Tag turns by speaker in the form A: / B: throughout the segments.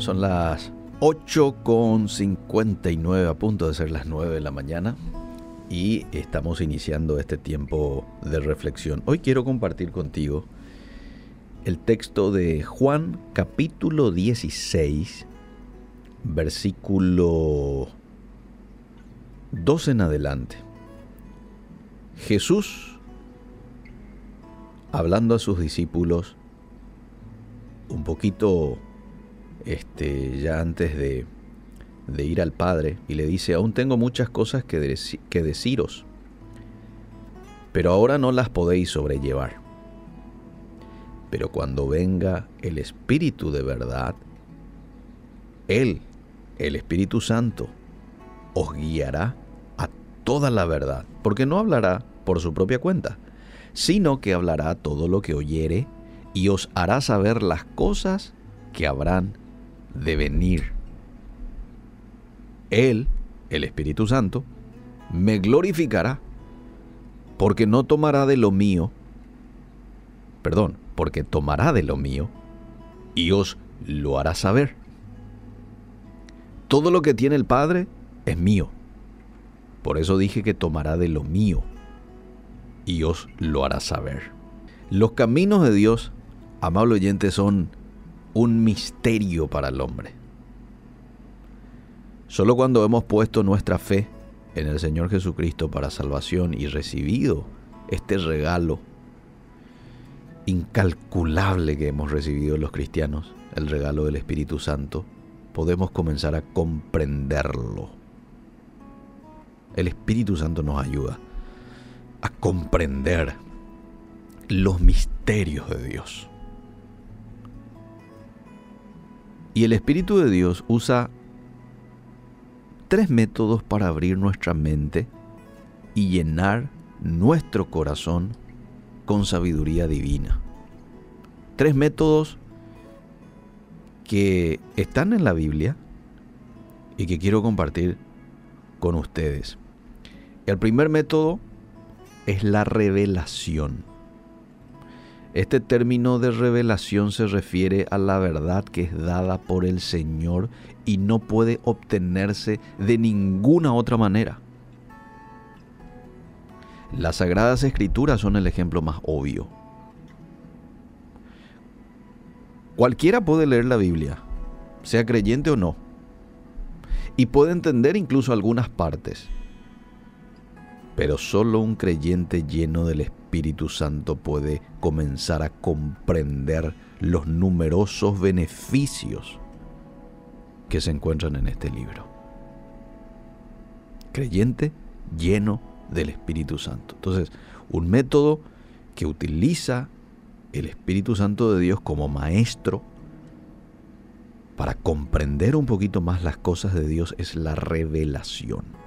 A: Son las 8 con 59 a punto de ser las 9 de la mañana y estamos iniciando este tiempo de reflexión. Hoy quiero compartir contigo el texto de Juan capítulo 16, versículo 2 en adelante. Jesús, hablando a sus discípulos, un poquito este, ya antes de, de ir al Padre, y le dice, aún tengo muchas cosas que, que deciros, pero ahora no las podéis sobrellevar. Pero cuando venga el Espíritu de verdad, Él, el Espíritu Santo, os guiará a toda la verdad, porque no hablará por su propia cuenta, sino que hablará todo lo que oyere y os hará saber las cosas que habrán de venir. Él, el Espíritu Santo, me glorificará, porque no tomará de lo mío, perdón, porque tomará de lo mío y os lo hará saber. Todo lo que tiene el Padre es mío. Por eso dije que tomará de lo mío y os lo hará saber. Los caminos de Dios, amable oyente, son un misterio para el hombre. Solo cuando hemos puesto nuestra fe en el Señor Jesucristo para salvación y recibido este regalo incalculable que hemos recibido los cristianos, el regalo del Espíritu Santo, podemos comenzar a comprenderlo. El Espíritu Santo nos ayuda a comprender los misterios de Dios. Y el Espíritu de Dios usa tres métodos para abrir nuestra mente y llenar nuestro corazón con sabiduría divina. Tres métodos que están en la Biblia y que quiero compartir con ustedes. El primer método es la revelación. Este término de revelación se refiere a la verdad que es dada por el Señor y no puede obtenerse de ninguna otra manera. Las sagradas escrituras son el ejemplo más obvio. Cualquiera puede leer la Biblia, sea creyente o no, y puede entender incluso algunas partes, pero solo un creyente lleno del Espíritu Santo puede comenzar a comprender los numerosos beneficios que se encuentran en este libro. Creyente lleno del Espíritu Santo. Entonces, un método que utiliza el Espíritu Santo de Dios como maestro para comprender un poquito más las cosas de Dios es la revelación.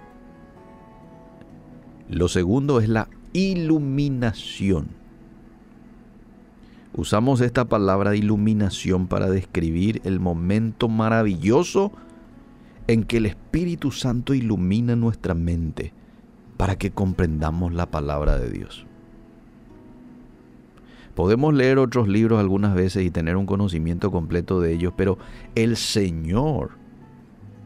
A: Lo segundo es la iluminación. Usamos esta palabra de iluminación para describir el momento maravilloso en que el Espíritu Santo ilumina nuestra mente para que comprendamos la palabra de Dios. Podemos leer otros libros algunas veces y tener un conocimiento completo de ellos, pero el Señor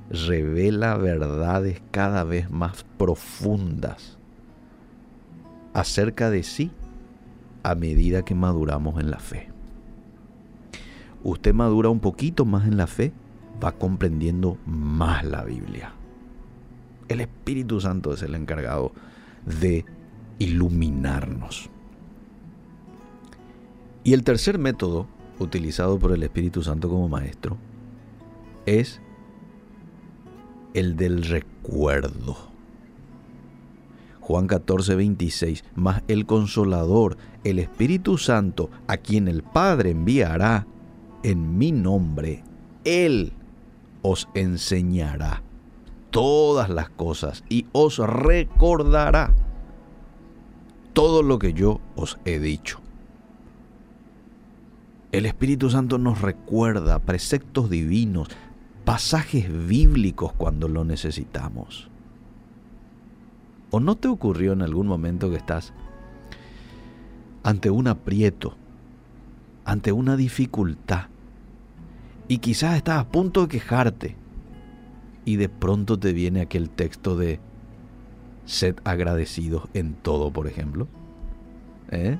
A: revela verdades cada vez más profundas acerca de sí a medida que maduramos en la fe. Usted madura un poquito más en la fe, va comprendiendo más la Biblia. El Espíritu Santo es el encargado de iluminarnos. Y el tercer método utilizado por el Espíritu Santo como maestro es el del recuerdo. Juan 14, 26, más el consolador, el Espíritu Santo, a quien el Padre enviará en mi nombre, Él os enseñará todas las cosas y os recordará todo lo que yo os he dicho. El Espíritu Santo nos recuerda preceptos divinos, pasajes bíblicos cuando lo necesitamos. ¿O no te ocurrió en algún momento que estás ante un aprieto, ante una dificultad, Y quizás estás a punto de quejarte. Y de pronto te viene aquel texto de sed agradecidos en todo, por ejemplo. ¿Eh?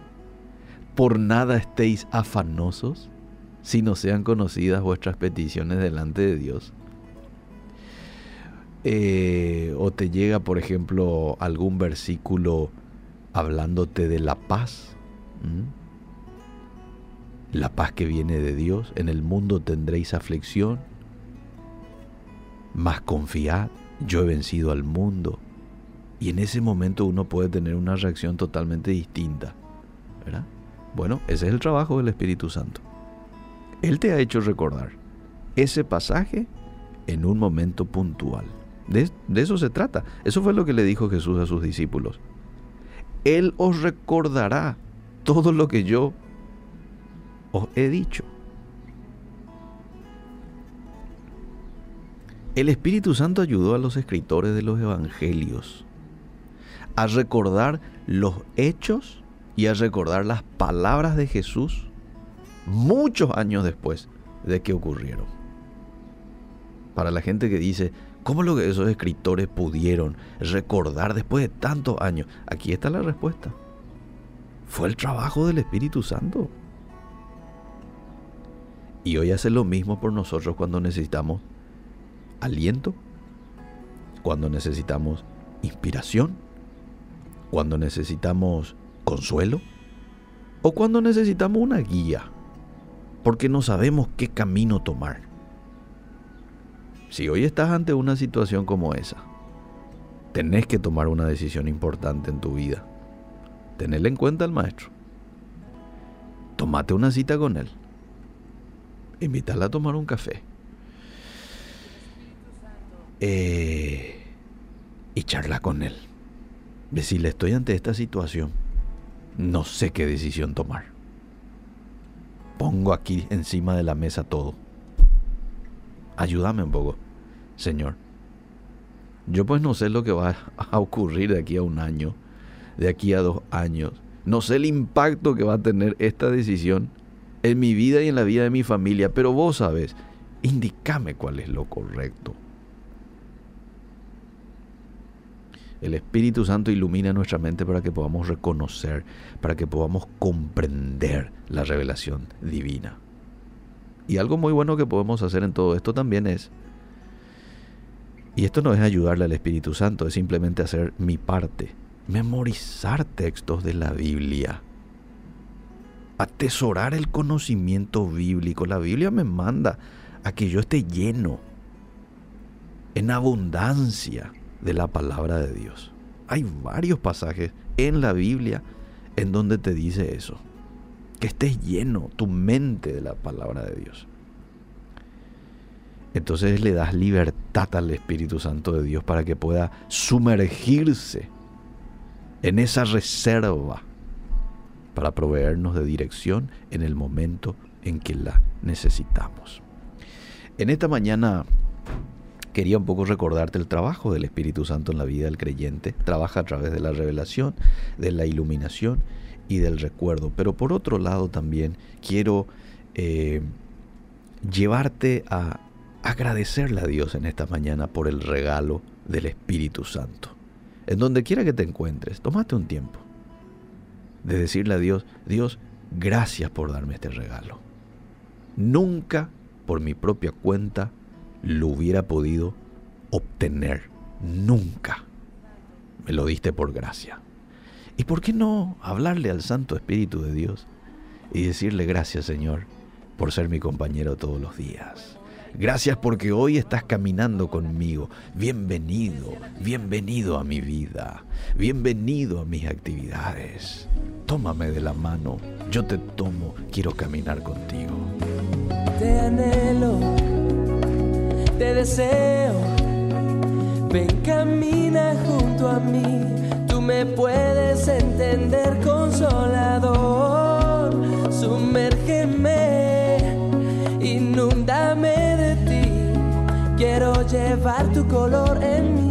A: Por nada estéis afanosos, si no sean conocidas vuestras peticiones delante de Dios. Eh, o te llega, por ejemplo, algún versículo hablándote de la paz. La paz que viene de Dios. En el mundo tendréis aflicción. Mas confiad, yo he vencido al mundo. Y en ese momento uno puede tener una reacción totalmente distinta. ¿verdad? Bueno, ese es el trabajo del Espíritu Santo. Él te ha hecho recordar ese pasaje en un momento puntual. De, eso se trata. Eso fue lo que le dijo Jesús a sus discípulos. Él os recordará todo lo que yo os he dicho. El Espíritu Santo ayudó a los escritores de los evangelios a recordar los hechos y a recordar las palabras de Jesús muchos años después de que ocurrieron. Para la gente que dice, ¿cómo lo que esos escritores pudieron recordar después de tantos años? Aquí está la respuesta. Fue el trabajo del Espíritu Santo. Y hoy hace lo mismo por nosotros cuando necesitamos aliento, cuando necesitamos inspiración, cuando necesitamos consuelo o cuando necesitamos una guía, porque no sabemos qué camino tomar. Si hoy estás ante una situación como esa, tenés que tomar una decisión importante en tu vida. Tenerle en cuenta al maestro. Tomate una cita con él. Invítala a tomar un café. Eh, y charla con él. Decirle, estoy ante esta situación. No sé qué decisión tomar. Pongo aquí encima de la mesa todo. Ayúdame un poco, Señor. Yo pues no sé lo que va a ocurrir de aquí a un año de aquí a dos años. No sé el impacto que va a tener esta decisión en mi vida y en la vida de mi familia, pero vos sabes, indícame cuál es lo correcto. El Espíritu Santo ilumina nuestra mente para que podamos reconocer, para que podamos comprender la revelación divina. Y algo muy bueno que podemos hacer en todo esto también es, y esto no es ayudarle al Espíritu Santo, es simplemente hacer mi parte memorizar textos de la Biblia, atesorar el conocimiento bíblico. La Biblia me manda a que yo esté lleno, en abundancia de la palabra de Dios. Hay varios pasajes en la Biblia en donde te dice eso, que estés lleno tu mente de la palabra de Dios. Entonces le das libertad al Espíritu Santo de Dios para que pueda sumergirse en esa reserva para proveernos de dirección en el momento en que la necesitamos. En esta mañana quería un poco recordarte el trabajo del Espíritu Santo en la vida del creyente. Trabaja a través de la revelación, de la iluminación y del recuerdo. Pero por otro lado también quiero eh, llevarte a agradecerle a Dios en esta mañana por el regalo del Espíritu Santo en donde quiera que te encuentres, tómate un tiempo de decirle a Dios, Dios, gracias por darme este regalo. Nunca por mi propia cuenta lo hubiera podido obtener. Nunca. Me lo diste por gracia. ¿Y por qué no hablarle al Santo Espíritu de Dios y decirle gracias Señor por ser mi compañero todos los días? Gracias porque hoy estás caminando conmigo. Bienvenido, bienvenido a mi vida. Bienvenido a mis actividades. Tómame de la mano. Yo te tomo. Quiero caminar contigo.
B: Te deseo. Ven, camina junto a mí. Tú me puedes entender, consolador. Sumérgeme, inúndame Quiero llevar tu color en mi